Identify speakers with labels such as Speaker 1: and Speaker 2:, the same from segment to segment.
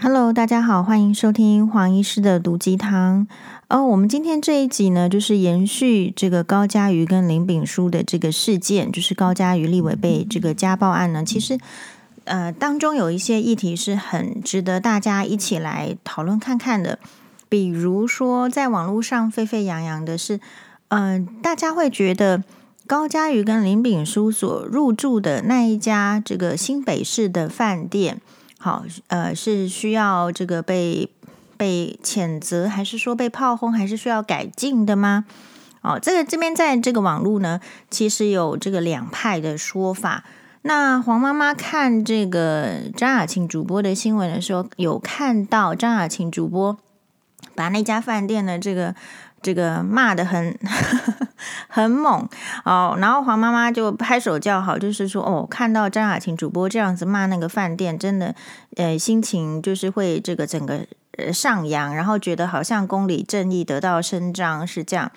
Speaker 1: Hello，大家好，欢迎收听黄医师的毒鸡汤。哦，我们今天这一集呢，就是延续这个高佳瑜跟林炳书的这个事件，就是高佳瑜立委被这个家暴案呢，其实呃当中有一些议题是很值得大家一起来讨论看看的。比如说，在网络上沸沸扬扬的是，嗯、呃，大家会觉得高佳瑜跟林炳书所入住的那一家这个新北市的饭店。好，呃，是需要这个被被谴责，还是说被炮轰，还是需要改进的吗？哦，这个这边在这个网络呢，其实有这个两派的说法。那黄妈妈看这个张雅琴主播的新闻的时候，有看到张雅琴主播把那家饭店的这个。这个骂的很 很猛哦，然后黄妈妈就拍手叫好，就是说哦，看到张雅琴主播这样子骂那个饭店，真的呃心情就是会这个整个呃上扬，然后觉得好像公理正义得到伸张是这样。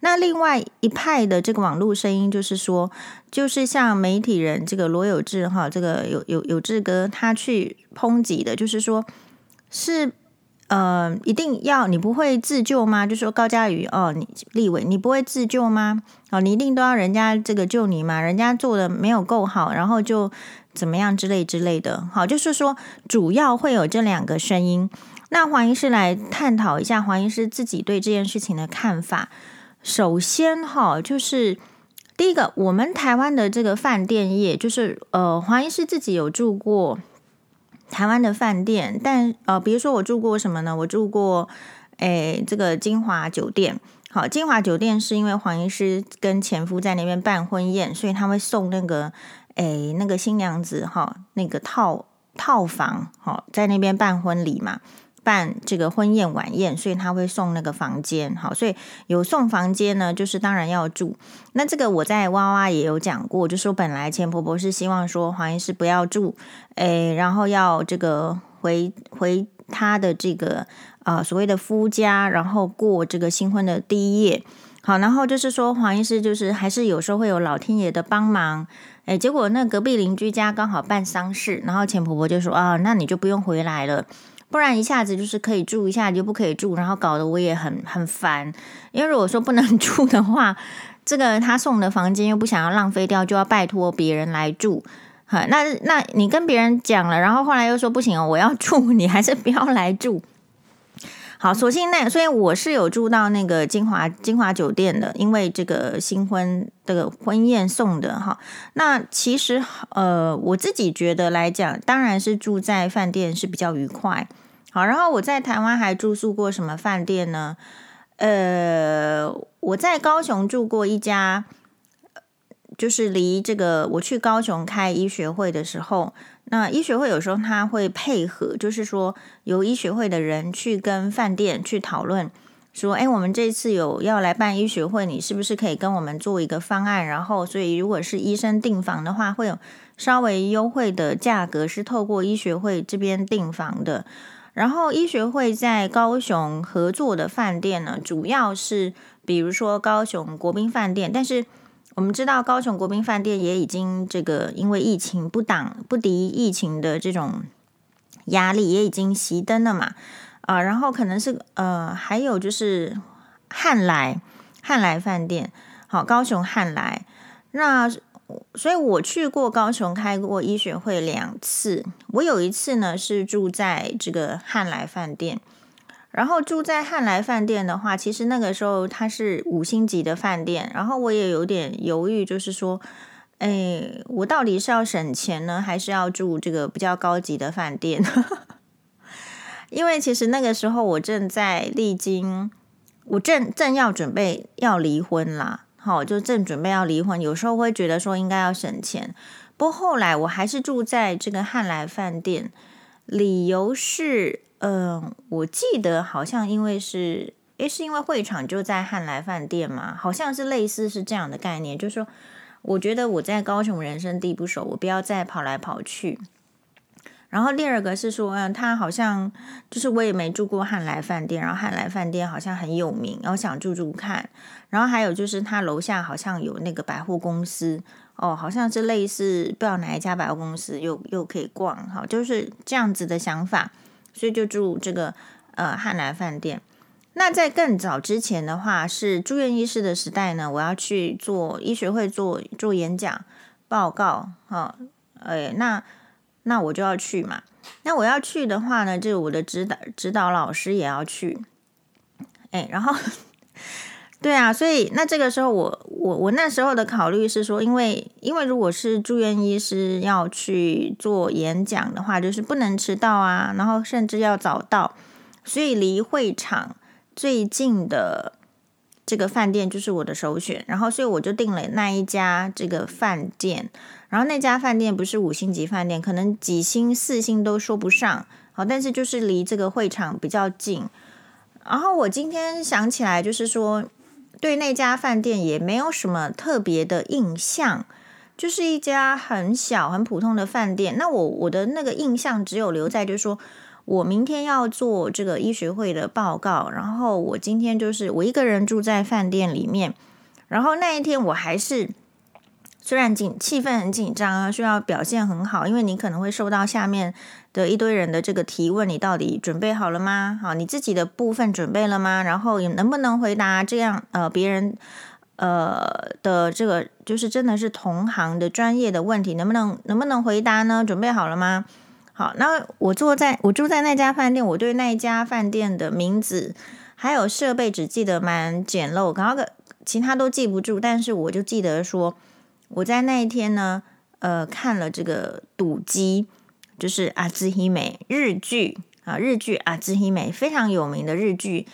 Speaker 1: 那另外一派的这个网络声音就是说，就是像媒体人这个罗有志哈，这个有有有志哥他去抨击的，就是说是。呃，一定要你不会自救吗？就说高嘉瑜哦，你立委你不会自救吗？哦，你一定都要人家这个救你吗？人家做的没有够好，然后就怎么样之类之类的。好，就是说主要会有这两个声音。那黄医师来探讨一下黄医师自己对这件事情的看法。首先哈，就是第一个，我们台湾的这个饭店业，就是呃，黄医师自己有住过。台湾的饭店，但呃，比如说我住过什么呢？我住过，诶，这个金华酒店。好，金华酒店是因为黄医师跟前夫在那边办婚宴，所以他会送那个，诶，那个新娘子哈，那个套套房，好，在那边办婚礼嘛。办这个婚宴晚宴，所以他会送那个房间，好，所以有送房间呢，就是当然要住。那这个我在哇哇也有讲过，就说本来钱婆婆是希望说黄医师不要住，诶，然后要这个回回他的这个啊、所谓的夫家，然后过这个新婚的第一夜，好，然后就是说黄医师就是还是有时候会有老天爷的帮忙，诶，结果那隔壁邻居家刚好办丧事，然后钱婆婆就说啊，那你就不用回来了。不然一下子就是可以住，一下就不可以住，然后搞得我也很很烦。因为如果说不能住的话，这个他送的房间又不想要浪费掉，就要拜托别人来住。哈，那那你跟别人讲了，然后后来又说不行哦，我要住，你还是不要来住。好，所幸那所以我是有住到那个金华金华酒店的，因为这个新婚这个婚宴送的哈。那其实呃，我自己觉得来讲，当然是住在饭店是比较愉快。好，然后我在台湾还住宿过什么饭店呢？呃，我在高雄住过一家，就是离这个我去高雄开医学会的时候。那医学会有时候他会配合，就是说由医学会的人去跟饭店去讨论，说，哎，我们这次有要来办医学会，你是不是可以跟我们做一个方案？然后，所以如果是医生订房的话，会有稍微优惠的价格，是透过医学会这边订房的。然后，医学会在高雄合作的饭店呢，主要是比如说高雄国宾饭店，但是。我们知道高雄国宾饭店也已经这个因为疫情不挡不敌疫情的这种压力，也已经熄灯了嘛啊，然后可能是呃还有就是汉来汉来饭店，好，高雄汉来，那所以我去过高雄开过医学会两次，我有一次呢是住在这个汉来饭店。然后住在汉来饭店的话，其实那个时候它是五星级的饭店，然后我也有点犹豫，就是说，哎，我到底是要省钱呢，还是要住这个比较高级的饭店？因为其实那个时候我正在历经，我正正要准备要离婚啦，好，就正准备要离婚，有时候会觉得说应该要省钱，不过后来我还是住在这个汉来饭店，理由是。嗯，我记得好像因为是，诶，是因为会场就在汉来饭店嘛，好像是类似是这样的概念，就是说，我觉得我在高雄人生地不熟，我不要再跑来跑去。然后第二个是说，嗯，他好像就是我也没住过汉来饭店，然后汉来饭店好像很有名，然后想住住看。然后还有就是他楼下好像有那个百货公司，哦，好像是类似不知道哪一家百货公司又又可以逛，好，就是这样子的想法。所以就住这个呃汉来饭店。那在更早之前的话，是住院医师的时代呢，我要去做医学会做做演讲报告，哈，哎，那那我就要去嘛。那我要去的话呢，就我的指导指导老师也要去，哎，然后。对啊，所以那这个时候我我我那时候的考虑是说，因为因为如果是住院医师要去做演讲的话，就是不能迟到啊，然后甚至要早到，所以离会场最近的这个饭店就是我的首选。然后所以我就订了那一家这个饭店，然后那家饭店不是五星级饭店，可能几星四星都说不上，好，但是就是离这个会场比较近。然后我今天想起来就是说。对那家饭店也没有什么特别的印象，就是一家很小很普通的饭店。那我我的那个印象只有留在，就是说我明天要做这个医学会的报告，然后我今天就是我一个人住在饭店里面，然后那一天我还是。虽然紧气氛很紧张啊，需要表现很好，因为你可能会受到下面的一堆人的这个提问，你到底准备好了吗？好，你自己的部分准备了吗？然后你能不能回答这样呃别人呃的这个就是真的是同行的专业的问题，能不能能不能回答呢？准备好了吗？好，那我坐在我住在那家饭店，我对那家饭店的名字还有设备只记得蛮简陋，然后个其他都记不住，但是我就记得说。我在那一天呢，呃，看了这个赌姬，就是阿兹希美日剧啊，日剧阿兹希美非常有名的日剧。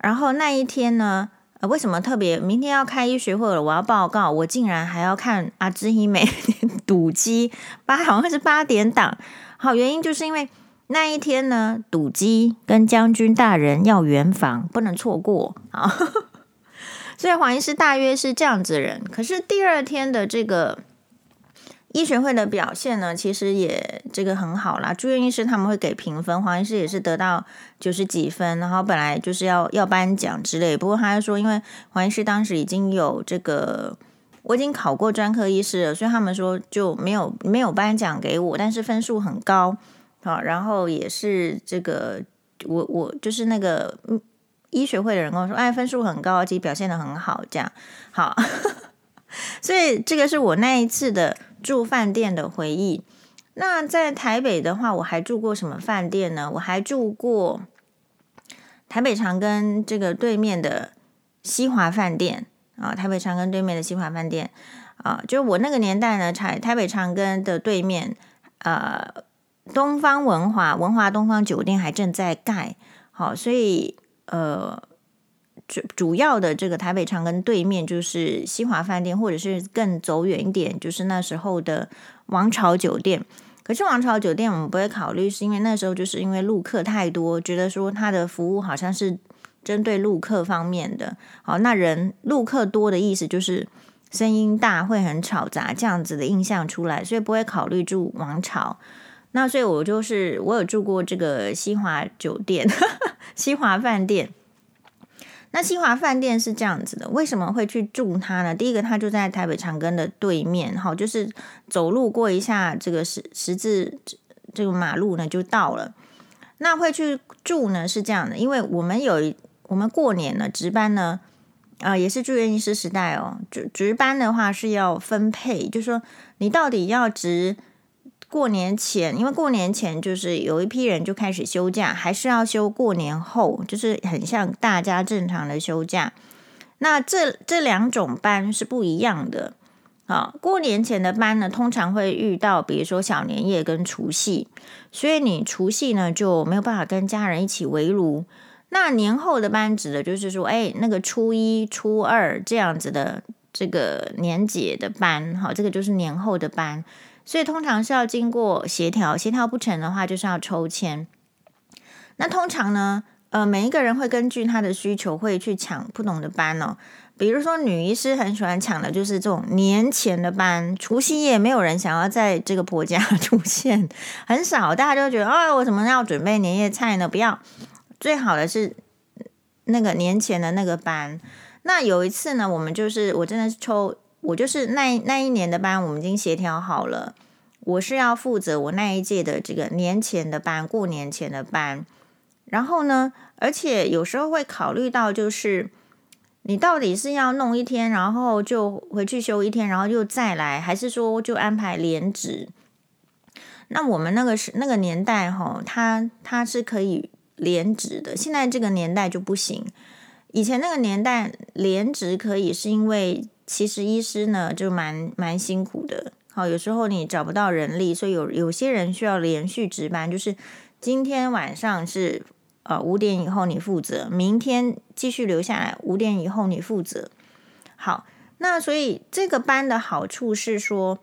Speaker 1: 然后那一天呢，呃，为什么特别？明天要开医学会了，我要报告，我竟然还要看阿兹希美 赌姬八，好像是八点档。好，原因就是因为那一天呢，赌姬跟将军大人要圆房，不能错过啊。所以黄医师大约是这样子人，可是第二天的这个医学会的表现呢，其实也这个很好啦。住院医师他们会给评分，黄医师也是得到九十几分，然后本来就是要要颁奖之类，不过他就说，因为黄医师当时已经有这个，我已经考过专科医师了，所以他们说就没有没有颁奖给我，但是分数很高，好，然后也是这个我我就是那个医学会的人跟我说：“哎，分数很高，其实表现的很好，这样好。”所以这个是我那一次的住饭店的回忆。那在台北的话，我还住过什么饭店呢？我还住过台北长庚这个对面的西华饭店啊，台北长庚对面的西华饭店啊，就我那个年代呢，台台北长庚的对面，呃，东方文华文华东方酒店还正在盖，好，所以。呃，主主要的这个台北长庚对面就是西华饭店，或者是更走远一点，就是那时候的王朝酒店。可是王朝酒店我们不会考虑，是因为那时候就是因为陆客太多，觉得说它的服务好像是针对陆客方面的。好，那人陆客多的意思就是声音大，会很吵杂这样子的印象出来，所以不会考虑住王朝。那所以，我就是我有住过这个西华酒店、西华饭店。那西华饭店是这样子的，为什么会去住它呢？第一个，它就在台北长庚的对面，好，就是走路过一下这个十十字这个马路呢就到了。那会去住呢是这样的，因为我们有我们过年呢值班呢，啊、也是住院医师时代哦，值值班的话是要分配，就是说你到底要值。过年前，因为过年前就是有一批人就开始休假，还是要休过年后，就是很像大家正常的休假。那这这两种班是不一样的。啊，过年前的班呢，通常会遇到，比如说小年夜跟除夕，所以你除夕呢就没有办法跟家人一起围炉。那年后的班指的就是说，哎，那个初一、初二这样子的这个年节的班，好，这个就是年后的班。所以通常是要经过协调，协调不成的话，就是要抽签。那通常呢，呃，每一个人会根据他的需求，会去抢不同的班哦。比如说，女医师很喜欢抢的就是这种年前的班，除夕夜没有人想要在这个婆家 出现，很少，大家就觉得，哦，我怎么要准备年夜菜呢？不要，最好的是那个年前的那个班。那有一次呢，我们就是我真的是抽。我就是那那一年的班，我们已经协调好了。我是要负责我那一届的这个年前的班，过年前的班。然后呢，而且有时候会考虑到，就是你到底是要弄一天，然后就回去休一天，然后又再来，还是说就安排连值？那我们那个是那个年代哈，他他是可以连值的，现在这个年代就不行。以前那个年代连值可以，是因为其实医师呢就蛮蛮辛苦的，好，有时候你找不到人力，所以有有些人需要连续值班，就是今天晚上是呃五点以后你负责，明天继续留下来，五点以后你负责。好，那所以这个班的好处是说。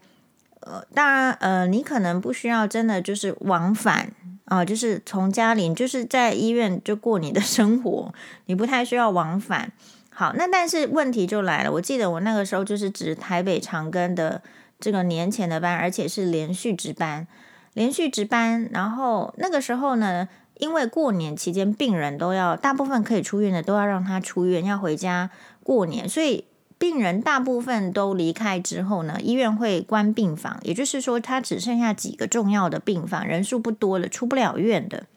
Speaker 1: 呃，当然，呃，你可能不需要真的就是往返啊，呃，就是从家里就是在医院就过你的生活，你不太需要往返。好，那但是问题就来了，我记得我那个时候就是值台北长庚的这个年前的班，而且是连续值班，连续值班。然后那个时候呢，因为过年期间病人都要大部分可以出院的都要让他出院，要回家过年，所以。病人大部分都离开之后呢，医院会关病房，也就是说，他只剩下几个重要的病房，人数不多了，出不了院的。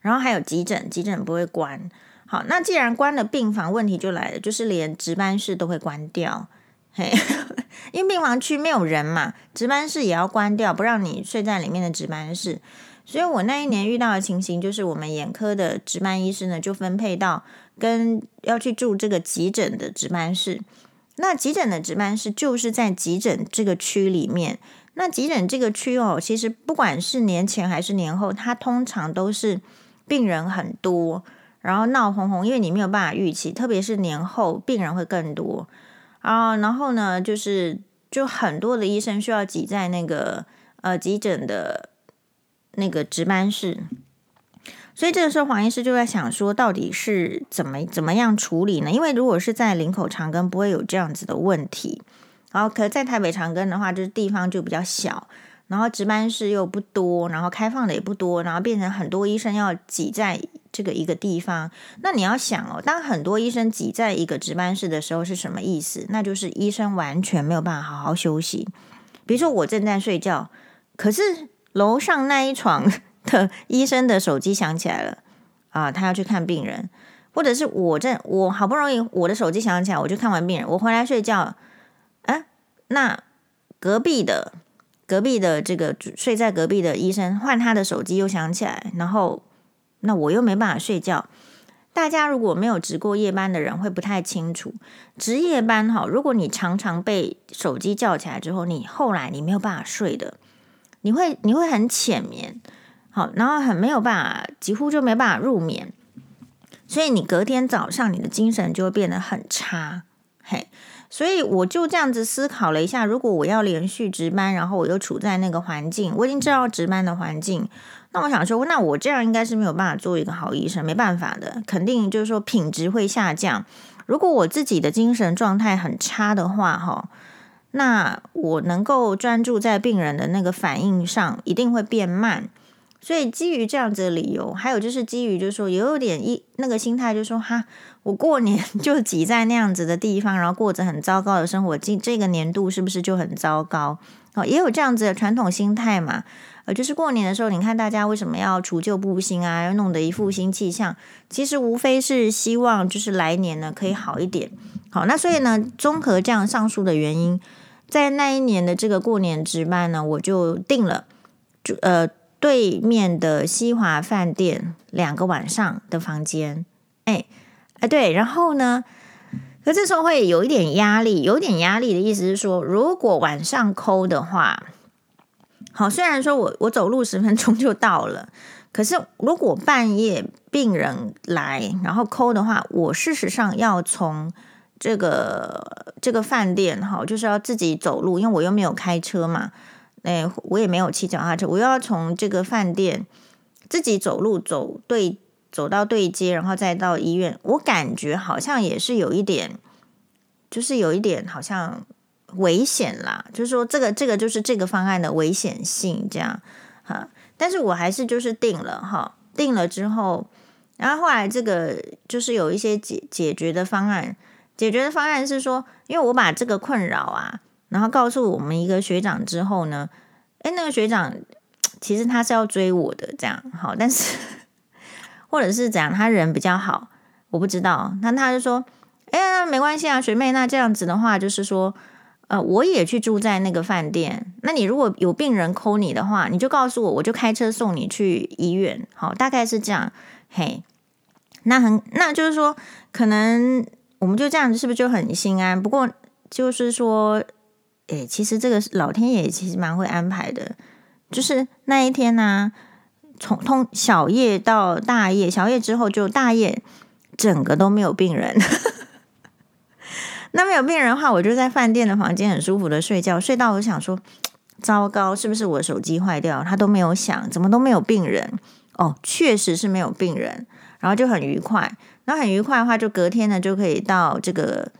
Speaker 1: 然后还有急诊，急诊不会关。好，那既然关了病房，问题就来了，就是连值班室都会关掉。嘿，因为病房区没有人嘛，值班室也要关掉，不让你睡在里面的值班室。所以我那一年遇到的情形，就是我们眼科的值班医师呢，就分配到。跟要去住这个急诊的值班室，那急诊的值班室就是在急诊这个区里面。那急诊这个区哦，其实不管是年前还是年后，它通常都是病人很多，然后闹哄哄，因为你没有办法预期，特别是年后病人会更多啊。然后呢，就是就很多的医生需要挤在那个呃急诊的那个值班室。所以这个时候，黄医师就在想说，到底是怎么怎么样处理呢？因为如果是在林口长庚，不会有这样子的问题。然后，可在台北长庚的话，就是地方就比较小，然后值班室又不多，然后开放的也不多，然后变成很多医生要挤在这个一个地方。那你要想哦，当很多医生挤在一个值班室的时候，是什么意思？那就是医生完全没有办法好好休息。比如说，我正在睡觉，可是楼上那一床。的医生的手机响起来了啊，他要去看病人，或者是我正我好不容易我的手机响起来，我就看完病人，我回来睡觉，哎，那隔壁的隔壁的这个睡在隔壁的医生换他的手机又响起来，然后那我又没办法睡觉。大家如果没有值过夜班的人会不太清楚，值夜班哈，如果你常常被手机叫起来之后，你后来你没有办法睡的，你会你会很浅眠。好，然后很没有办法，几乎就没办法入眠，所以你隔天早上你的精神就会变得很差，嘿，所以我就这样子思考了一下，如果我要连续值班，然后我又处在那个环境，我已经知道值班的环境，那我想说，那我这样应该是没有办法做一个好医生，没办法的，肯定就是说品质会下降。如果我自己的精神状态很差的话，哈，那我能够专注在病人的那个反应上，一定会变慢。所以基于这样子的理由，还有就是基于就是说也有点一那个心态，就是说哈，我过年 就挤在那样子的地方，然后过着很糟糕的生活，这这个年度是不是就很糟糕？哦，也有这样子的传统心态嘛。呃，就是过年的时候，你看大家为什么要除旧布新啊，要弄得一副新气象？其实无非是希望就是来年呢可以好一点。好，那所以呢，综合这样上述的原因，在那一年的这个过年值班呢，我就定了，就呃。对面的西华饭店两个晚上的房间，哎哎对，然后呢，可这时候会有一点压力，有点压力的意思是说，如果晚上抠的话，好，虽然说我我走路十分钟就到了，可是如果半夜病人来然后抠的话，我事实上要从这个这个饭店哈，就是要自己走路，因为我又没有开车嘛。哎，我也没有骑脚踏车，我又要从这个饭店自己走路走对走到对接，然后再到医院。我感觉好像也是有一点，就是有一点好像危险啦。就是说，这个这个就是这个方案的危险性这样哈。但是我还是就是定了哈，定了之后，然后后来这个就是有一些解解决的方案。解决的方案是说，因为我把这个困扰啊。然后告诉我们一个学长之后呢，哎，那个学长其实他是要追我的，这样好，但是或者是怎样，他人比较好，我不知道。那他就说，哎呀，没关系啊，学妹，那这样子的话，就是说，呃，我也去住在那个饭店。那你如果有病人 call 你的话，你就告诉我，我就开车送你去医院。好，大概是这样。嘿，那很，那就是说，可能我们就这样子，是不是就很心安？不过就是说。诶，其实这个老天爷其实蛮会安排的，就是那一天呢、从通小夜到大夜，小夜之后就大夜，整个都没有病人。那没有病人的话，我就在饭店的房间很舒服的睡觉，睡到我想说，糟糕，是不是我手机坏掉？它都没有响，怎么都没有病人？哦，确实是没有病人，然后就很愉快。然后很愉快的话，就隔天呢就可以到这个。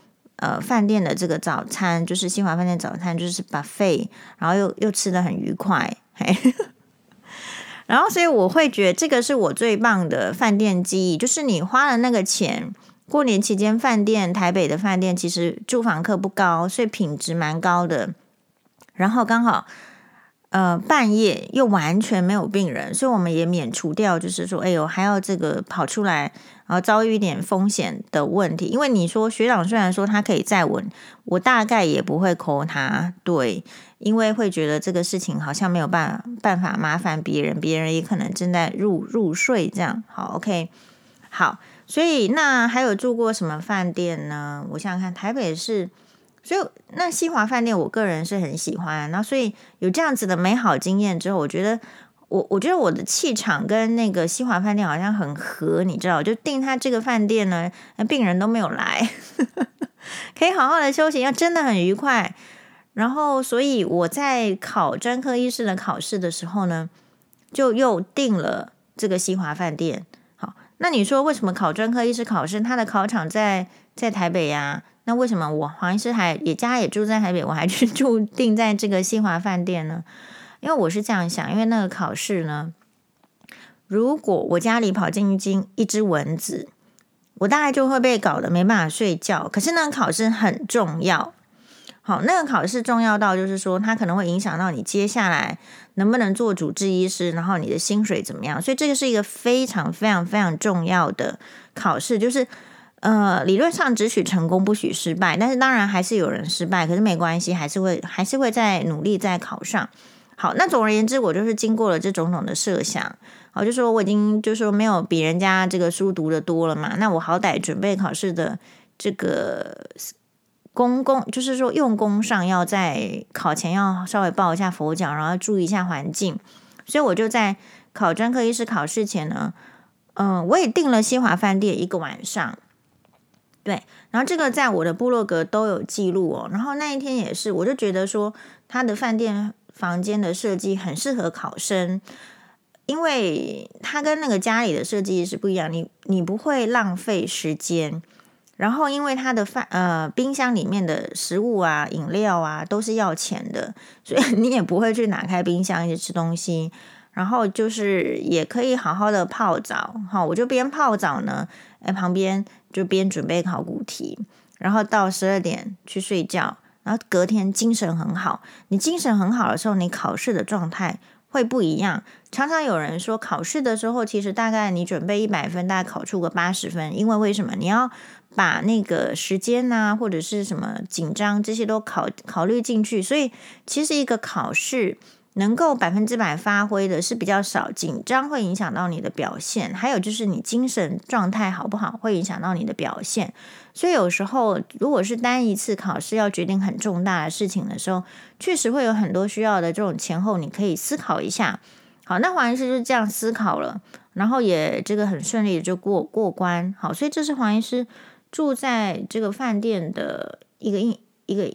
Speaker 1: 呃，饭店的这个早餐就是新华饭店早餐，就是 buffet，然后又又吃得很愉快，嘿，然后所以我会觉得这个是我最棒的饭店记忆，就是你花了那个钱，过年期间饭店台北的饭店其实住房客不高，所以品质蛮高的，然后刚好。呃，半夜又完全没有病人，所以我们也免除掉，就是说，哎呦，还要这个跑出来，然后遭遇一点风险的问题。因为你说学长虽然说他可以再稳，我大概也不会扣他，对，因为会觉得这个事情好像没有办办法麻烦别人，别人也可能正在入入睡，这样好，OK，好，所以那还有住过什么饭店呢？我想想看，台北市。所以那西华饭店，我个人是很喜欢。那所以有这样子的美好经验之后，我觉得我我觉得我的气场跟那个西华饭店好像很合，你知道？就订他这个饭店呢，那病人都没有来，可以好好的休息，要真的很愉快。然后所以我在考专科医师的考试的时候呢，就又订了这个西华饭店。好，那你说为什么考专科医师考试，他的考场在在台北呀？那为什么我黄医师还也家也住在台北，我还去 住定在这个新华饭店呢？因为我是这样想，因为那个考试呢，如果我家里跑进一一只蚊子，我大概就会被搞得没办法睡觉。可是那个考试很重要，好，那个考试重要到就是说，它可能会影响到你接下来能不能做主治医师，然后你的薪水怎么样。所以这个是一个非常非常非常重要的考试，就是。呃，理论上只许成功不许失败，但是当然还是有人失败，可是没关系，还是会还是会再努力再考上。好，那总而言之，我就是经过了这种种的设想，好，就说我已经就是说没有比人家这个书读的多了嘛，那我好歹准备考试的这个功功，就是说用功上要在考前要稍微抱一下佛脚，然后注意一下环境，所以我就在考专科医师考试前呢，嗯、我也订了西华饭店一个晚上。对，然后这个在我的部落格都有记录哦。然后那一天也是，我就觉得说他的饭店房间的设计很适合考生，因为他跟那个家里的设计是不一样，你你不会浪费时间。然后因为他的饭呃冰箱里面的食物啊、饮料啊都是要钱的，所以 你也不会去拿开冰箱去吃东西。然后就是也可以好好的泡澡，好，我就边泡澡呢，哎，旁边就边准备考古题，然后到十二点去睡觉，然后隔天精神很好。你精神很好的时候，你考试的状态会不一样。常常有人说，考试的时候其实大概你准备一百分，大概考出个八十分，因为为什么？你要把那个时间呐、啊，或者是什么紧张这些都考考虑进去，所以其实一个考试。能够百分之百发挥的是比较少，紧张会影响到你的表现，还有就是你精神状态好不好会影响到你的表现。所以有时候如果是单一次考试要决定很重大的事情的时候，确实会有很多需要的这种前后，你可以思考一下。好，那黄医师就是这样思考了，然后也这个很顺利的就过过关。好，所以这是黄医师住在这个饭店的一个一一个。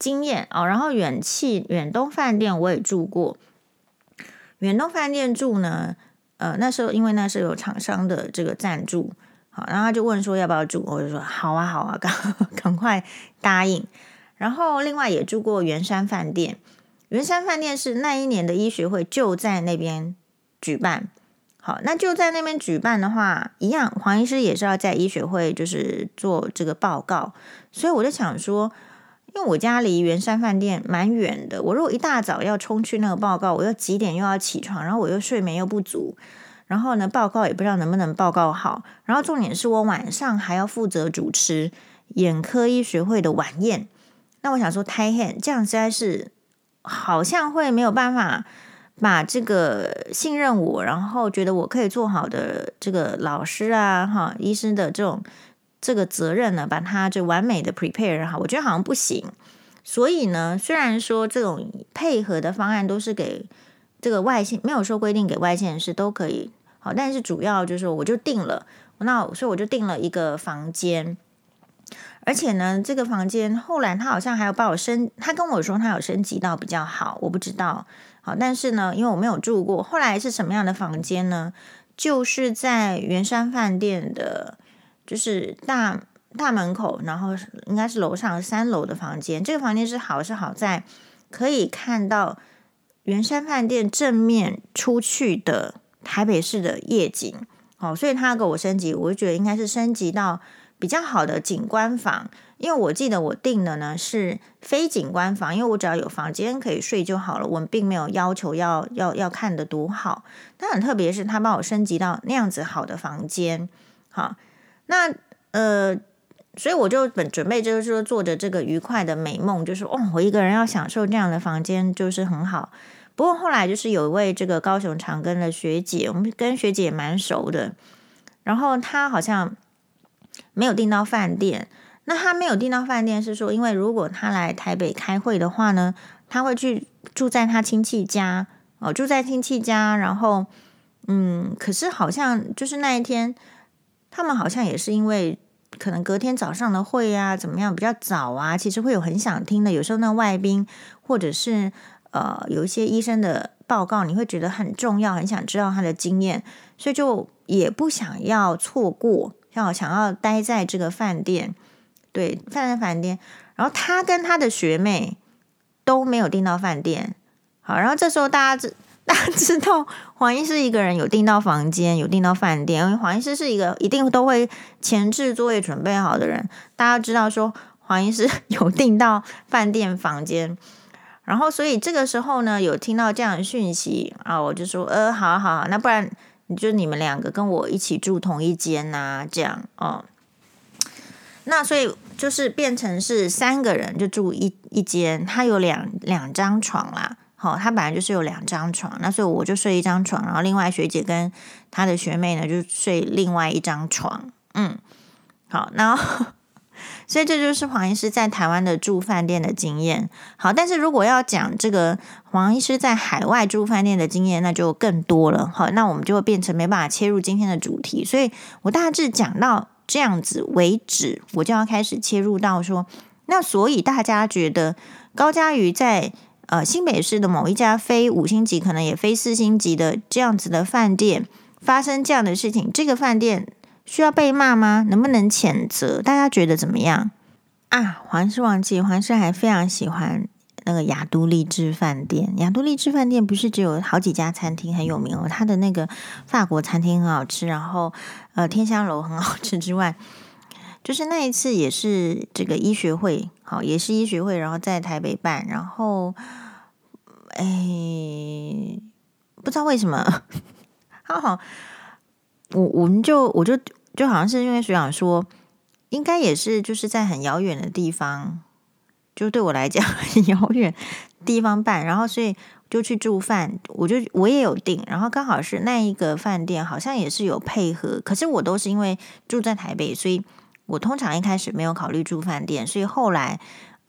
Speaker 1: 经验哦，然后远气远东饭店我也住过，远东饭店住呢，呃，那时候因为那时候有厂商的这个赞助，好，然后他就问说要不要住，我就说好啊好啊，赶赶快答应。然后另外也住过圆山饭店，圆山饭店是那一年的医学会就在那边举办，好，那就在那边举办的话，一样黄医师也是要在医学会就是做这个报告，所以我就想说。因为我家离圆山饭店蛮远的，我如果一大早要冲去那个报告，我又几点又要起床，然后我又睡眠又不足，然后呢，报告也不知道能不能报告好，然后重点是我晚上还要负责主持眼科医学会的晚宴，那我想说太黑，这样实在是好像会没有办法把这个信任我，然后觉得我可以做好的这个老师啊，哈，医生的这种。这个责任呢，把它就完美的 prepare 好，我觉得好像不行。所以呢，虽然说这种配合的方案都是给这个外线，没有说规定给外线是都可以好，但是主要就是我就定了，那所以我就定了一个房间，而且呢，这个房间后来他好像还有把我升，他跟我说他有升级到比较好，我不知道。好，但是呢，因为我没有住过，后来是什么样的房间呢？就是在圆山饭店的。就是大大门口，然后应该是楼上三楼的房间。这个房间是好是好在可以看到圆山饭店正面出去的台北市的夜景。哦，所以他给我升级，我就觉得应该是升级到比较好的景观房。因为我记得我订的呢是非景观房，因为我只要有房间可以睡就好了，我们并没有要求要要要看得多好。但很特别是他帮我升级到那样子好的房间，好。那呃，所以我就本准备就是说做着这个愉快的美梦，就是哦，我一个人要享受这样的房间就是很好。不过后来就是有一位这个高雄长庚的学姐，我们跟学姐也蛮熟的，然后她好像没有订到饭店。那她没有订到饭店是说，因为如果她来台北开会的话呢，她会去住在她亲戚家哦，住在亲戚家，然后嗯，可是好像就是那一天。他们好像也是因为可能隔天早上的会啊，怎么样比较早啊，其实会有很想听的。有时候那外宾或者是呃有一些医生的报告，你会觉得很重要，很想知道他的经验，所以就也不想要错过，要想要待在这个饭店，对，饭店饭店。然后他跟他的学妹都没有订到饭店，好，然后这时候大家这 大家知道黄医师一个人有订到房间，有订到饭店，因为黄医师是一个一定都会前置作业准备好的人。大家知道说黄医师有订到饭店房间，然后所以这个时候呢，有听到这样的讯息啊，我就说呃，好好好，那不然你就你们两个跟我一起住同一间呐，这样哦。那所以就是变成是三个人就住一一间，他有两两张床啦。好，他本来就是有两张床，那所以我就睡一张床，然后另外学姐跟她的学妹呢就睡另外一张床。嗯，好，然后所以这就是黄医师在台湾的住饭店的经验。好，但是如果要讲这个黄医师在海外住饭店的经验，那就更多了。好，那我们就会变成没办法切入今天的主题，所以我大致讲到这样子为止，我就要开始切入到说，那所以大家觉得高嘉瑜在。呃，新北市的某一家非五星级，可能也非四星级的这样子的饭店发生这样的事情，这个饭店需要被骂吗？能不能谴责？大家觉得怎么样啊？黄医师忘记，黄医师还非常喜欢那个亚都丽致饭店。亚都丽致饭店不是只有好几家餐厅很有名哦，它的那个法国餐厅很好吃，然后呃天香楼很好吃之外，就是那一次也是这个医学会，好，也是医学会，然后在台北办，然后。哎，不知道为什么，好好，我我们就我就就好像是因为学长说，应该也是就是在很遥远的地方，就对我来讲 很遥远地方办，然后所以就去住饭，我就我也有订，然后刚好是那一个饭店好像也是有配合，可是我都是因为住在台北，所以我通常一开始没有考虑住饭店，所以后来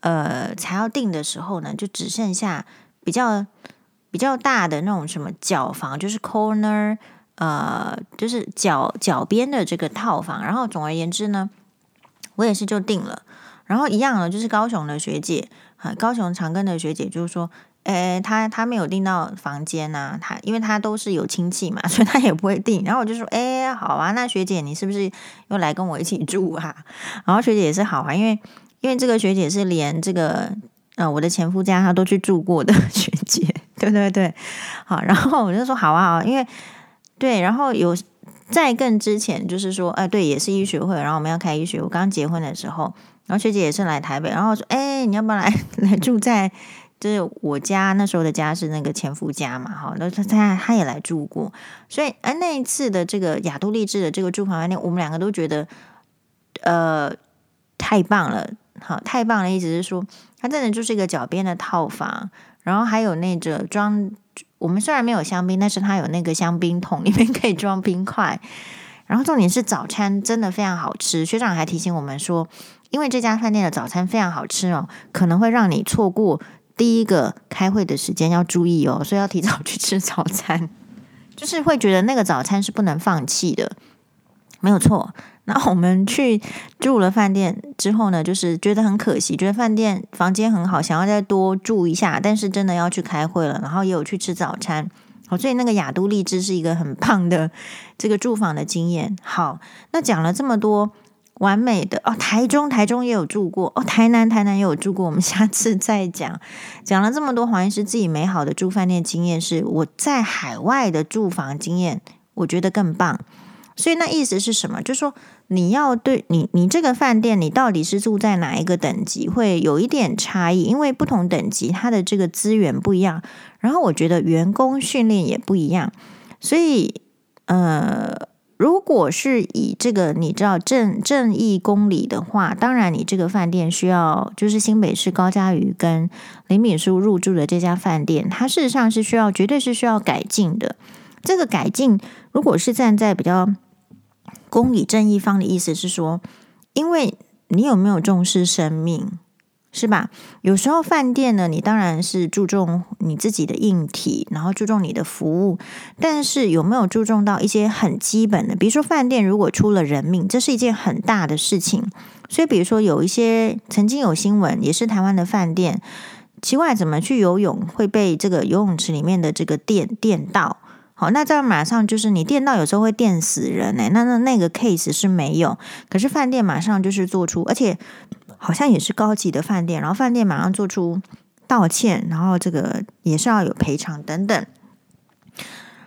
Speaker 1: 呃才要订的时候呢，就只剩下。比较比较大的那种什么角房，就是 corner，呃，就是角角边的这个套房。然后总而言之呢，我也是就定了。然后一样呢，就是高雄的学姐，啊，高雄长庚的学姐就是说，诶，她她没有订到房间呐、啊，她因为她都是有亲戚嘛，所以她也不会订。然后我就说，诶，好啊，那学姐你是不是又来跟我一起住啊？然后学姐也是好啊，因为因为这个学姐是连这个。呃，我的前夫家他都去住过的 学姐，对对对，好，然后我就说好啊，因为对，然后有在更之前，就是说，哎，对，也是医学会，然后我们要开医学。我刚结婚的时候，然后学姐也是来台北，然后我说，哎，你要不要来来住在，就是我家那时候的家是那个前夫家嘛，哈，那他他他也来住过，所以，哎，那一次的这个亚都丽致的这个住房饭店，我们两个都觉得，呃，太棒了，好，太棒了，意思是说，它真的就是一个脚边的套房，然后还有那个装。我们虽然没有香槟，但是它有那个香槟桶，里面可以装冰块。然后重点是早餐真的非常好吃。学长还提醒我们说，因为这家饭店的早餐非常好吃哦，可能会让你错过第一个开会的时间，要注意哦，所以要提早去吃早餐。就是会觉得那个早餐是不能放弃的，没有错。那我们去住了饭店之后呢，就是觉得很可惜，觉得饭店房间很好，想要再多住一下，但是真的要去开会了，然后也有去吃早餐，好，所以那个亚都丽致是一个很棒的这个住房的经验。好，那讲了这么多完美的哦，台中台中也有住过哦，台南台南也有住过，我们 下次再讲。讲了这么多黄医师自己美好的住饭店经验，是我在海外的住房经验，我觉得更棒。所以那意思是什么？就是说你要对你你这个饭店，你到底是住在哪一个等级，会有一点差异，因为不同等级它的这个资源不一样。然后我觉得员工训练也不一样。所以呃，如果是以这个你知道正正义公理的话，当然你这个饭店需要就是新北市高嘉瑜跟林敏书入住的这家饭店，它事实上是需要绝对是需要改进的。这个改进，如果是站在比较公理正义方的意思是说，因为你有没有重视生命，是吧？有时候饭店呢，你当然是注重你自己的硬体，然后注重你的服务，但是有没有注重到一些很基本的？比如说饭店如果出了人命，这是一件很大的事情。所以，比如说有一些曾经有新闻，也是台湾的饭店，奇怪怎么去游泳会被这个游泳池里面的这个电电到。好，那这样马上就是你电到有时候会电死人哎，那那那个 case 是没有，可是饭店马上就是做出，而且好像也是高级的饭店，然后饭店马上做出道歉，然后这个也是要有赔偿等等。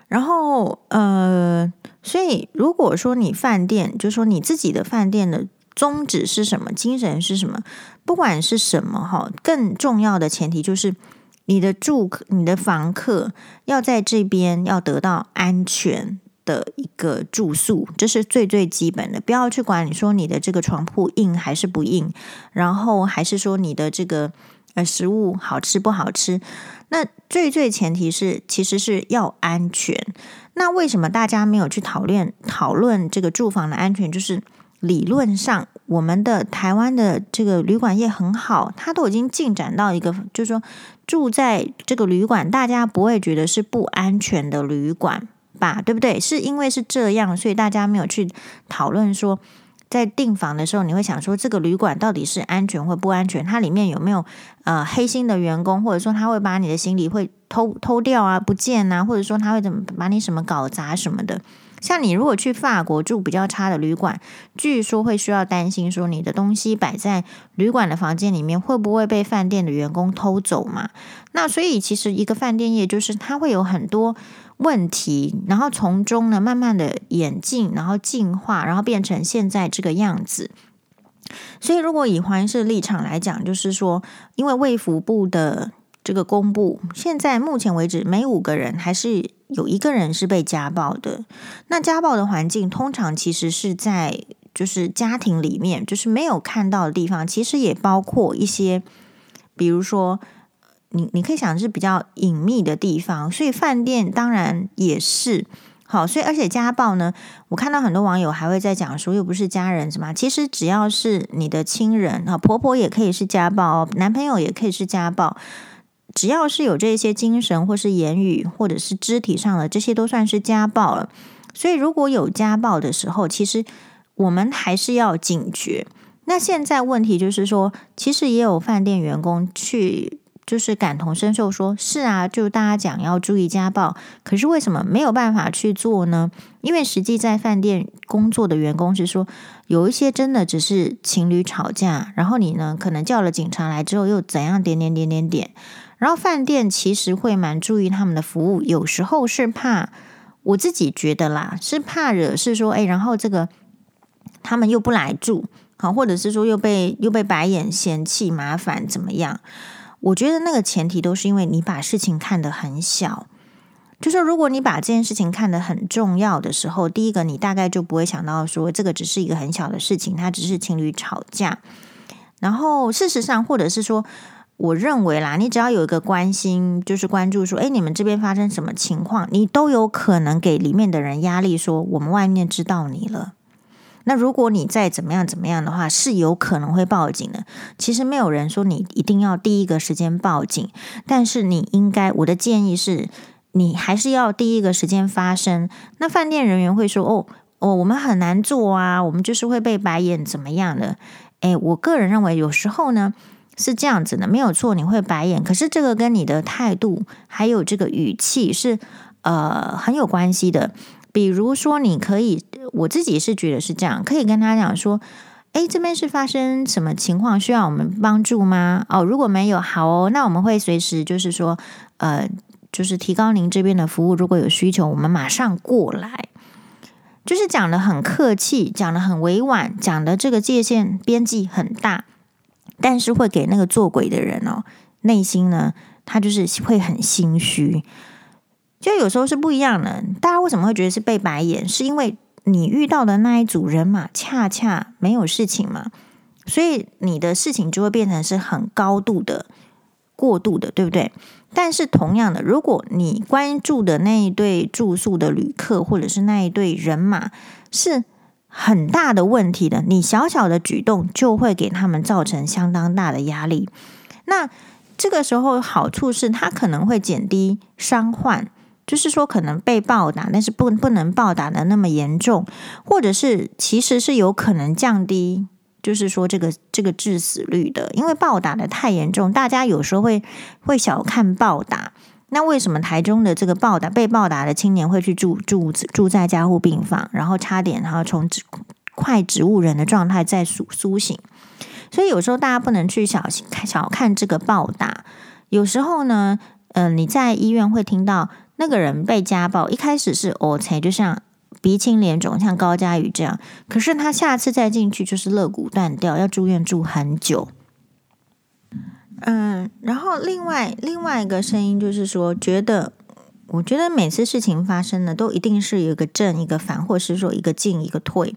Speaker 1: 然后呃，所以如果说你饭店，就说你自己的饭店的宗旨是什么，精神是什么，不管是什么哈，更重要的前提就是。你的住客、你的房客要在这边要得到安全的一个住宿，这是最最基本的。不要去管你说你的这个床铺硬还是不硬，然后还是说你的这个呃食物好吃不好吃。那最最前提是其实是要安全。那为什么大家没有去讨论讨论这个住房的安全？就是。理论上，我们的台湾的这个旅馆业很好，它都已经进展到一个，就是说住在这个旅馆，大家不会觉得是不安全的旅馆吧？对不对？是因为是这样，所以大家没有去讨论说，在订房的时候，你会想说这个旅馆到底是安全或不安全？它里面有没有呃黑心的员工，或者说他会把你的行李会偷偷掉啊、不见啊，或者说他会怎么把你什么搞砸什么的？像你如果去法国住比较差的旅馆，据说会需要担心说你的东西摆在旅馆的房间里面会不会被饭店的员工偷走嘛？那所以其实一个饭店业就是它会有很多问题，然后从中呢慢慢的演进，然后进化，然后变成现在这个样子。所以如果以黄医师立场来讲，就是说因为卫福部的这个公布，现在目前为止每五个人还是。有一个人是被家暴的，那家暴的环境通常其实是在就是家庭里面，就是没有看到的地方，其实也包括一些，比如说你你可以想是比较隐秘的地方，所以饭店当然也是好，所以而且家暴呢，我看到很多网友还会在讲说，又不是家人什么，其实只要是你的亲人啊，婆婆也可以是家暴，男朋友也可以是家暴。只要是有这些精神或是言语或者是肢体上的，这些都算是家暴了。所以如果有家暴的时候，其实我们还是要警觉。那现在问题就是说，其实也有饭店员工去就是感同身受说，是啊，就大家讲要注意家暴，可是为什么没有办法去做呢？因为实际在饭店工作的员工是说，有一些真的只是情侣吵架，然后你呢可能叫了警察来之后又怎样点点点点点。然后饭店其实会蛮注意他们的服务，有时候是怕我自己觉得啦，是怕惹是说，哎，然后这个他们又不来住，好，或者是说又被又被白眼嫌弃麻烦怎么样？我觉得那个前提都是因为你把事情看得很小。就说如果你把这件事情看得很重要的时候，第一个你大概就不会想到说这个只是一个很小的事情，它只是情侣吵架。然后事实上，或者是说，我认为啦，你只要有一个关心，就是关注说，诶，你们这边发生什么情况，你都有可能给里面的人压力，说我们外面知道你了。那如果你再怎么样怎么样的话，是有可能会报警的。其实没有人说你一定要第一个时间报警，但是你应该，我的建议是。你还是要第一个时间发声。那饭店人员会说：“哦哦，我们很难做啊，我们就是会被白眼，怎么样的？”诶，我个人认为有时候呢是这样子的，没有错，你会白眼，可是这个跟你的态度还有这个语气是呃很有关系的。比如说，你可以，我自己是觉得是这样，可以跟他讲说：“诶，这边是发生什么情况，需要我们帮助吗？”哦，如果没有，好哦，那我们会随时就是说呃。就是提高您这边的服务，如果有需求，我们马上过来。就是讲得很客气，讲得很委婉，讲的这个界限边际很大，但是会给那个做鬼的人哦，内心呢，他就是会很心虚。就有时候是不一样的。大家为什么会觉得是被白眼？是因为你遇到的那一组人马恰恰没有事情嘛，所以你的事情就会变成是很高度的、过度的，对不对？但是同样的，如果你关注的那一对住宿的旅客，或者是那一对人马是很大的问题的，你小小的举动就会给他们造成相当大的压力。那这个时候好处是，他可能会减低伤患，就是说可能被暴打，但是不不能暴打的那么严重，或者是其实是有可能降低。就是说，这个这个致死率的，因为暴打的太严重，大家有时候会会小看暴打。那为什么台中的这个暴打被暴打的青年会去住住住在加护病房，然后差点然后从植快植物人的状态再苏苏醒？所以有时候大家不能去小小看这个暴打。有时候呢，嗯、你在医院会听到那个人被家暴，一开始是哦，才就像。鼻青脸肿，像高嘉瑜这样，可是他下次再进去就是肋骨断掉，要住院住很久。嗯，然后另外另外一个声音就是说，觉得我觉得每次事情发生的，都一定是有一个正一个反，或是说一个进一个退。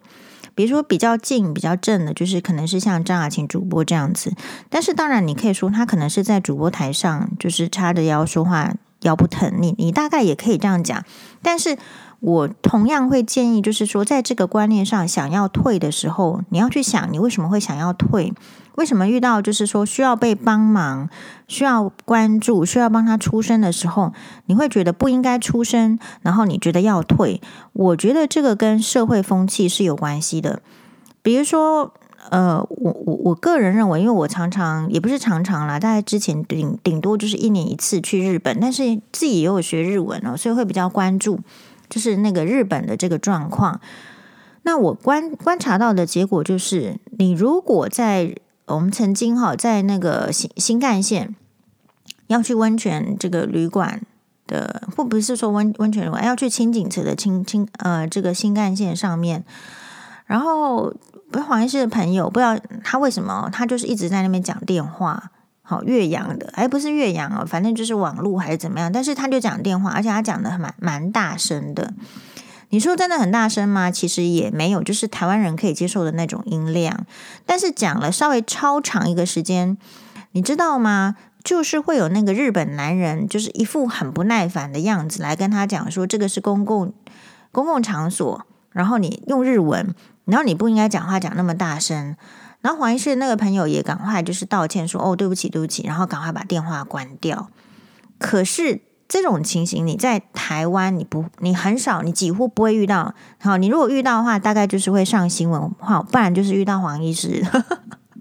Speaker 1: 比如说比较进比较正的，就是可能是像张雅琴主播这样子，但是当然你可以说他可能是在主播台上就是叉着腰说话，腰不疼，你你大概也可以这样讲，但是。我同样会建议，就是说，在这个观念上想要退的时候，你要去想，你为什么会想要退？为什么遇到就是说需要被帮忙、需要关注、需要帮他出声的时候，你会觉得不应该出声，然后你觉得要退？我觉得这个跟社会风气是有关系的。比如说，呃，我我我个人认为，因为我常常也不是常常啦，大概之前顶顶多就是一年一次去日本，但是自己也有学日文哦，所以会比较关注。就是那个日本的这个状况，那我观观察到的结果就是，你如果在我们曾经哈在那个新新干线要去温泉这个旅馆的，或不是说温温泉旅馆，要去轻井池的清清呃这个新干线上面，然后不是黄医师的朋友，不知道他为什么，他就是一直在那边讲电话。好，岳阳的，还不是岳阳哦，反正就是网络还是怎么样，但是他就讲电话，而且他讲的蛮蛮大声的。你说真的很大声吗？其实也没有，就是台湾人可以接受的那种音量。但是讲了稍微超长一个时间，你知道吗？就是会有那个日本男人，就是一副很不耐烦的样子来跟他讲说，这个是公共公共场所，然后你用日文，然后你不应该讲话讲那么大声。然后黄医师那个朋友也赶快就是道歉说哦，对不起对不起，然后赶快把电话关掉。可是这种情形你在台湾你不你很少你几乎不会遇到。好，你如果遇到的话，大概就是会上新闻，好，不然就是遇到黄医师。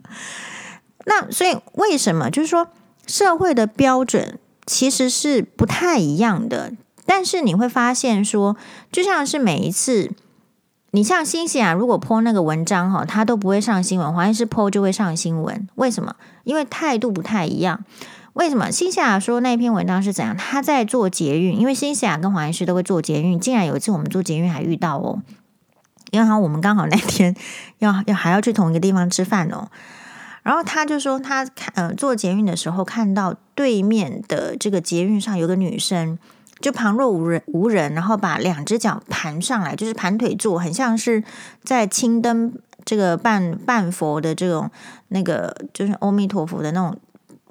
Speaker 1: 那所以为什么就是说社会的标准其实是不太一样的？但是你会发现说，就像是每一次。你像新西兰，如果 po 那个文章哈，他都不会上新闻。黄医师 po 就会上新闻，为什么？因为态度不太一样。为什么？新西亚说那篇文章是怎样？他在坐捷运，因为新西亚跟黄医师都会坐捷运。竟然有一次我们坐捷运还遇到哦，因为好我们刚好那天要要还要去同一个地方吃饭哦。然后他就说他看呃坐捷运的时候看到对面的这个捷运上有个女生。就旁若无人，无人，然后把两只脚盘上来，就是盘腿坐，很像是在青灯这个半半佛的这种那个，就是阿弥陀佛的那种，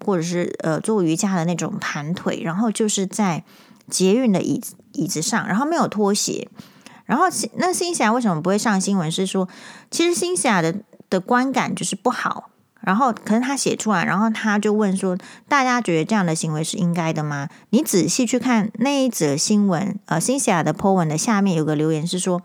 Speaker 1: 或者是呃做瑜伽的那种盘腿，然后就是在捷运的椅子椅子上，然后没有拖鞋，然后那新霞为什么不会上新闻？是说其实新霞的的观感就是不好。然后，可是他写出来，然后他就问说：“大家觉得这样的行为是应该的吗？”你仔细去看那一则新闻，呃，辛西亚的 po 文的下面有个留言是说：“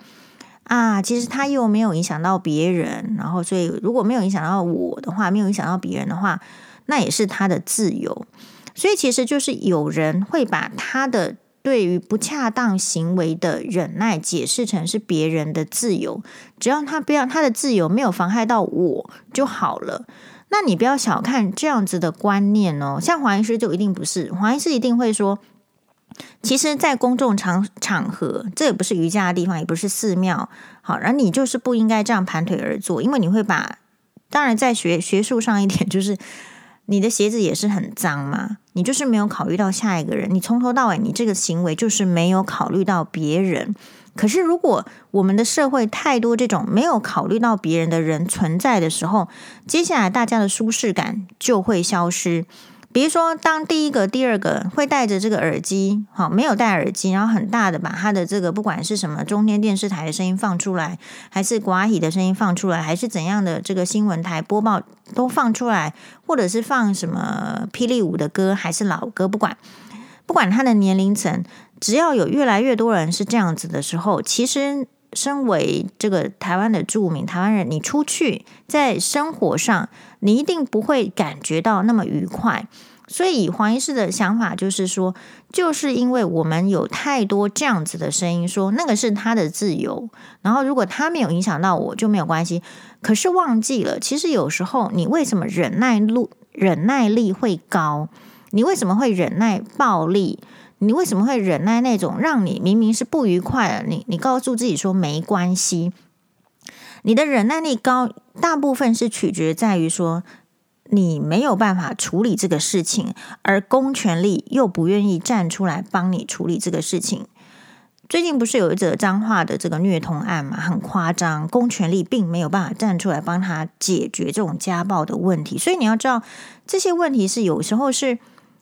Speaker 1: 啊，其实他又没有影响到别人，然后所以如果没有影响到我的话，没有影响到别人的话，那也是他的自由。所以其实就是有人会把他的。”对于不恰当行为的忍耐，解释成是别人的自由，只要他不要他的自由没有妨害到我就好了。那你不要小看这样子的观念哦。像黄医师就一定不是，黄医师一定会说，其实，在公众场场合，这也不是瑜伽的地方，也不是寺庙，好，然后你就是不应该这样盘腿而坐，因为你会把，当然在学学术上一点就是。你的鞋子也是很脏嘛？你就是没有考虑到下一个人，你从头到尾，你这个行为就是没有考虑到别人。可是，如果我们的社会太多这种没有考虑到别人的人存在的时候，接下来大家的舒适感就会消失。比如说，当第一个、第二个会戴着这个耳机，好，没有戴耳机，然后很大的把他的这个不管是什么中天电视台的声音放出来，还是寡喜的声音放出来，还是怎样的这个新闻台播报都放出来，或者是放什么霹雳舞的歌，还是老歌，不管不管他的年龄层，只要有越来越多人是这样子的时候，其实。身为这个台湾的著名，台湾人，你出去在生活上，你一定不会感觉到那么愉快。所以黄医师的想法就是说，就是因为我们有太多这样子的声音说，说那个是他的自由，然后如果他没有影响到我就没有关系。可是忘记了，其实有时候你为什么忍耐力忍耐力会高？你为什么会忍耐暴力？你为什么会忍耐那种让你明明是不愉快的？你你告诉自己说没关系。你的忍耐力高，大部分是取决在于说你没有办法处理这个事情，而公权力又不愿意站出来帮你处理这个事情。最近不是有一则脏话的这个虐童案嘛，很夸张，公权力并没有办法站出来帮他解决这种家暴的问题。所以你要知道，这些问题是有时候是。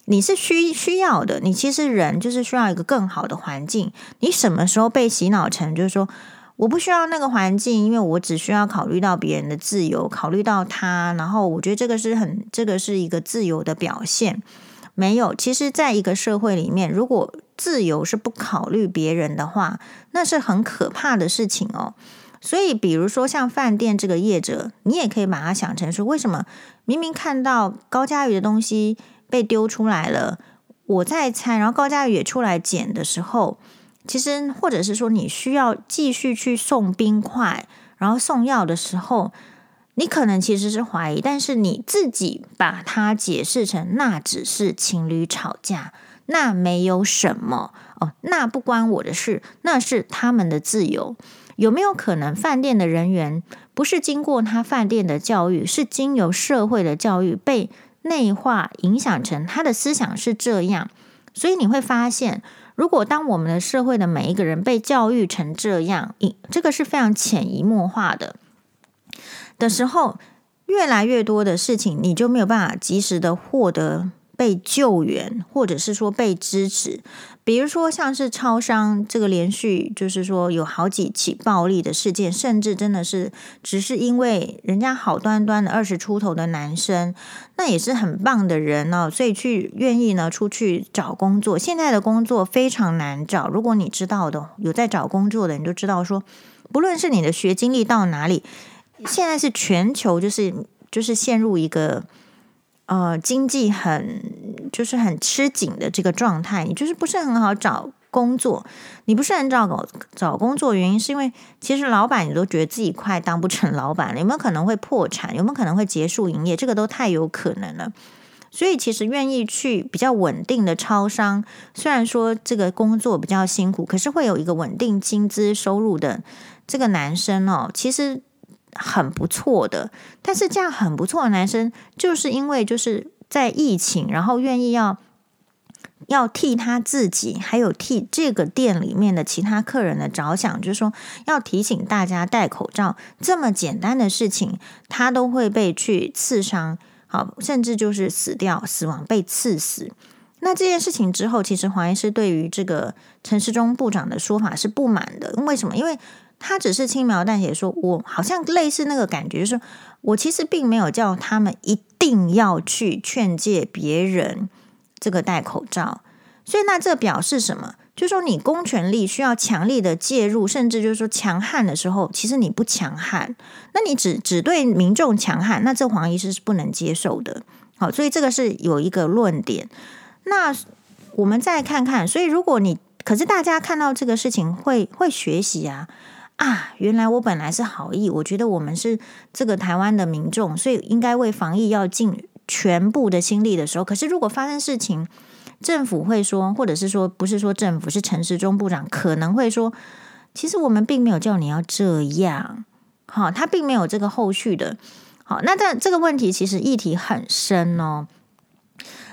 Speaker 1: 你是需需要的，你其实人就是需要一个更好的环境。你什么时候被洗脑成就是说我不需要那个环境，因为我只需要考虑到别人的自由，考虑到他，然后我觉得这个是很这个是一个自由的表现。没有，其实在一个社会里面，如果自由是不考虑别人的话，那是很可怕的事情哦。所以，比如说像饭店这个业者，你也可以把它想成是，为什么明明看到高嘉瑜的东西。被丢出来了，我在猜，然后高嘉宇也出来捡的时候，其实或者是说你需要继续去送冰块，然后送药的时候，你可能其实是怀疑，但是你自己把它解释成那只是情侣吵架，那没有什么哦，那不关我的事，那是他们的自由。有没有可能饭店的人员不是经过他饭店的教育，是经由社会的教育被？内化影响成他的思想是这样，所以你会发现，如果当我们的社会的每一个人被教育成这样，这个是非常潜移默化的的时候，越来越多的事情你就没有办法及时的获得。被救援，或者是说被支持，比如说像是超商这个连续，就是说有好几起暴力的事件，甚至真的是只是因为人家好端端的二十出头的男生，那也是很棒的人哦，所以去愿意呢出去找工作。现在的工作非常难找，如果你知道的有在找工作的，你就知道说，不论是你的学经历到哪里，现在是全球就是就是陷入一个。呃，经济很就是很吃紧的这个状态，你就是不是很好找工作。你不是很找找工作，原因是因为其实老板你都觉得自己快当不成老板了，有没有可能会破产？有没有可能会结束营业？这个都太有可能了。所以其实愿意去比较稳定的超商，虽然说这个工作比较辛苦，可是会有一个稳定薪资收入的这个男生哦，其实很不错的。但是这样很不错的男生，就是因为就是在疫情，然后愿意要要替他自己，还有替这个店里面的其他客人的着想，就是说要提醒大家戴口罩这么简单的事情，他都会被去刺伤。好，甚至就是死掉、死亡、被刺死。那这件事情之后，其实黄医师对于这个陈世忠部长的说法是不满的。为什么？因为他只是轻描淡写说，我好像类似那个感觉，就是我其实并没有叫他们一定要去劝诫别人这个戴口罩。所以，那这表示什么？就是说，你公权力需要强力的介入，甚至就是说强悍的时候，其实你不强悍，那你只只对民众强悍，那这黄医师是不能接受的。好，所以这个是有一个论点。那我们再看看，所以如果你可是大家看到这个事情会会学习啊啊，原来我本来是好意，我觉得我们是这个台湾的民众，所以应该为防疫要尽全部的心力的时候，可是如果发生事情，政府会说，或者是说，不是说政府，是陈时中部长可能会说，其实我们并没有叫你要这样，好，他并没有这个后续的，好，那这这个问题其实议题很深哦。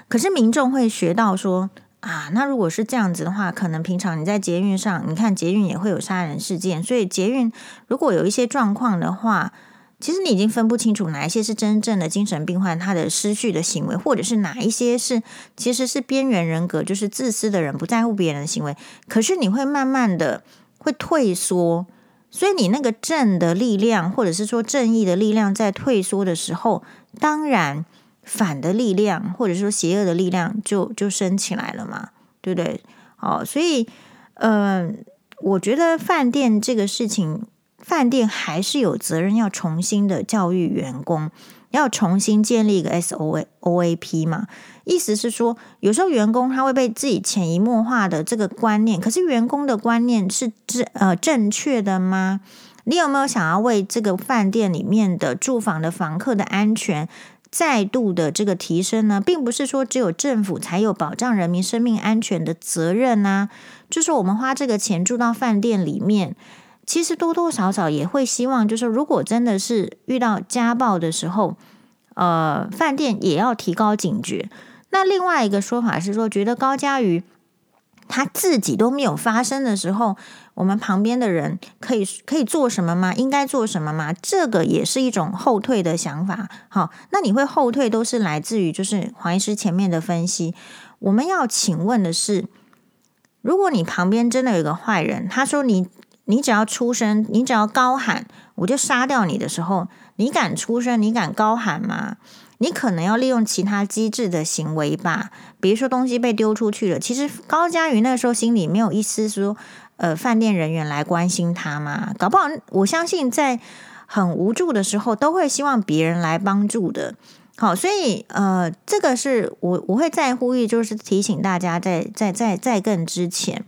Speaker 1: 可是民众会学到说啊，那如果是这样子的话，可能平常你在捷运上，你看捷运也会有杀人事件，所以捷运如果有一些状况的话。其实你已经分不清楚哪一些是真正的精神病患，他的失序的行为，或者是哪一些是其实是边缘人格，就是自私的人，不在乎别人的行为。可是你会慢慢的会退缩，所以你那个正的力量，或者是说正义的力量在退缩的时候，当然反的力量，或者说邪恶的力量就就升起来了嘛，对不对？哦，所以嗯、呃，我觉得饭店这个事情。饭店还是有责任要重新的教育员工，要重新建立一个 S O A O A P 嘛。意思是说，有时候员工他会被自己潜移默化的这个观念，可是员工的观念是正呃正确的吗？你有没有想要为这个饭店里面的住房的房客的安全再度的这个提升呢？并不是说只有政府才有保障人民生命安全的责任啊，就是我们花这个钱住到饭店里面。其实多多少少也会希望，就是如果真的是遇到家暴的时候，呃，饭店也要提高警觉。那另外一个说法是说，觉得高嘉瑜他自己都没有发生的时候，我们旁边的人可以可以做什么吗？应该做什么吗？这个也是一种后退的想法。好，那你会后退都是来自于就是黄医师前面的分析。我们要请问的是，如果你旁边真的有一个坏人，他说你。你只要出声，你只要高喊，我就杀掉你的时候，你敢出声？你敢高喊吗？你可能要利用其他机智的行为吧，比如说东西被丢出去了。其实高嘉瑜那时候心里没有一丝说，呃，饭店人员来关心他吗？搞不好，我相信在很无助的时候，都会希望别人来帮助的。好，所以呃，这个是我我会再呼吁，就是提醒大家，在在在在更之前。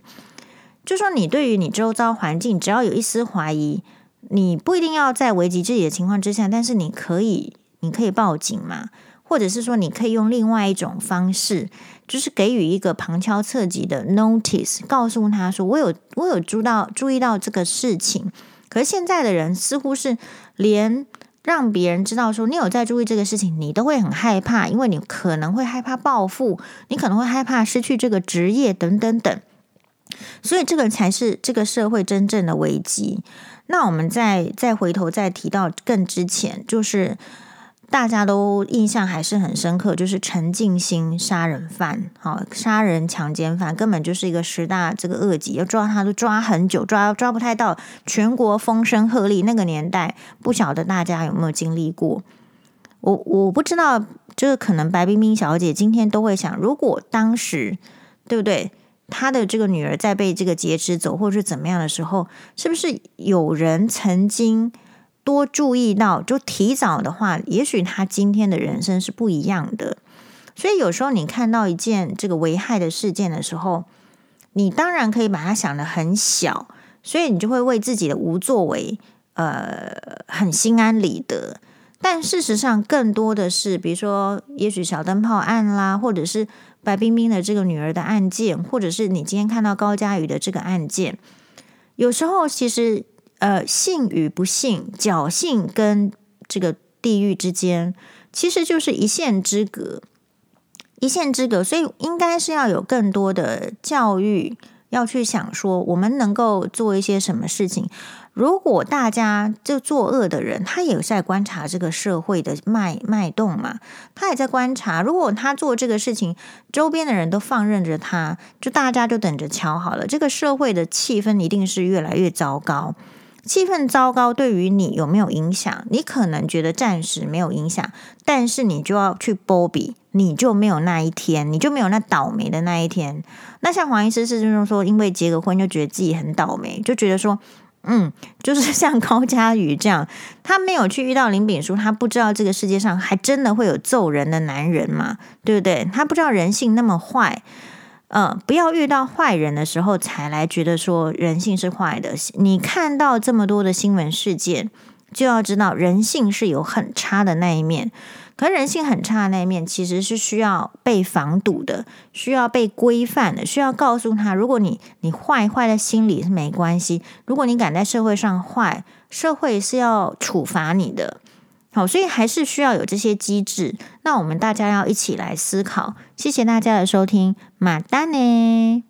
Speaker 1: 就说你对于你周遭环境，只要有一丝怀疑，你不一定要在危及自己的情况之下，但是你可以，你可以报警嘛，或者是说你可以用另外一种方式，就是给予一个旁敲侧击的 notice，告诉他说我有我有注到注意到这个事情。可是现在的人似乎是连让别人知道说你有在注意这个事情，你都会很害怕，因为你可能会害怕报复，你可能会害怕失去这个职业等等等。所以这个才是这个社会真正的危机。那我们再再回头再提到更之前，就是大家都印象还是很深刻，就是陈静心杀人犯，好，杀人强奸犯，根本就是一个十大这个恶极，要抓他都抓很久，抓抓不太到，全国风声鹤唳。那个年代，不晓得大家有没有经历过？我我不知道，就是可能白冰冰小姐今天都会想，如果当时，对不对？她的这个女儿在被这个劫持走，或者是怎么样的时候，是不是有人曾经多注意到？就提早的话，也许他今天的人生是不一样的。所以有时候你看到一件这个危害的事件的时候，你当然可以把它想得很小，所以你就会为自己的无作为，呃，很心安理得。但事实上，更多的是，比如说，也许小灯泡案啦，或者是白冰冰的这个女儿的案件，或者是你今天看到高嘉瑜的这个案件，有时候其实，呃，信与不信，侥幸跟这个地狱之间，其实就是一线之隔，一线之隔。所以，应该是要有更多的教育，要去想说，我们能够做一些什么事情。如果大家就作恶的人，他也在观察这个社会的脉脉动嘛，他也在观察。如果他做这个事情，周边的人都放任着他，就大家就等着瞧好了。这个社会的气氛一定是越来越糟糕。气氛糟糕对于你有没有影响？你可能觉得暂时没有影响，但是你就要去波比，你就没有那一天，你就没有那倒霉的那一天。那像黄医师是就是说，因为结个婚就觉得自己很倒霉，就觉得说。嗯，就是 像高嘉瑜这样，他没有去遇到林炳书，他不知道这个世界上还真的会有揍人的男人嘛，对不对？他不知道人性那么坏，呃，不要遇到坏人的时候才来觉得说人性是坏的。你看到这么多的新闻事件，就要知道人性是有很差的那一面。可人性很差的那一面，其实是需要被防堵的，需要被规范的，需要告诉他：如果你你坏坏在心里是没关系，如果你敢在社会上坏，社会是要处罚你的。好，所以还是需要有这些机制。那我们大家要一起来思考。谢谢大家的收听，马丹呢。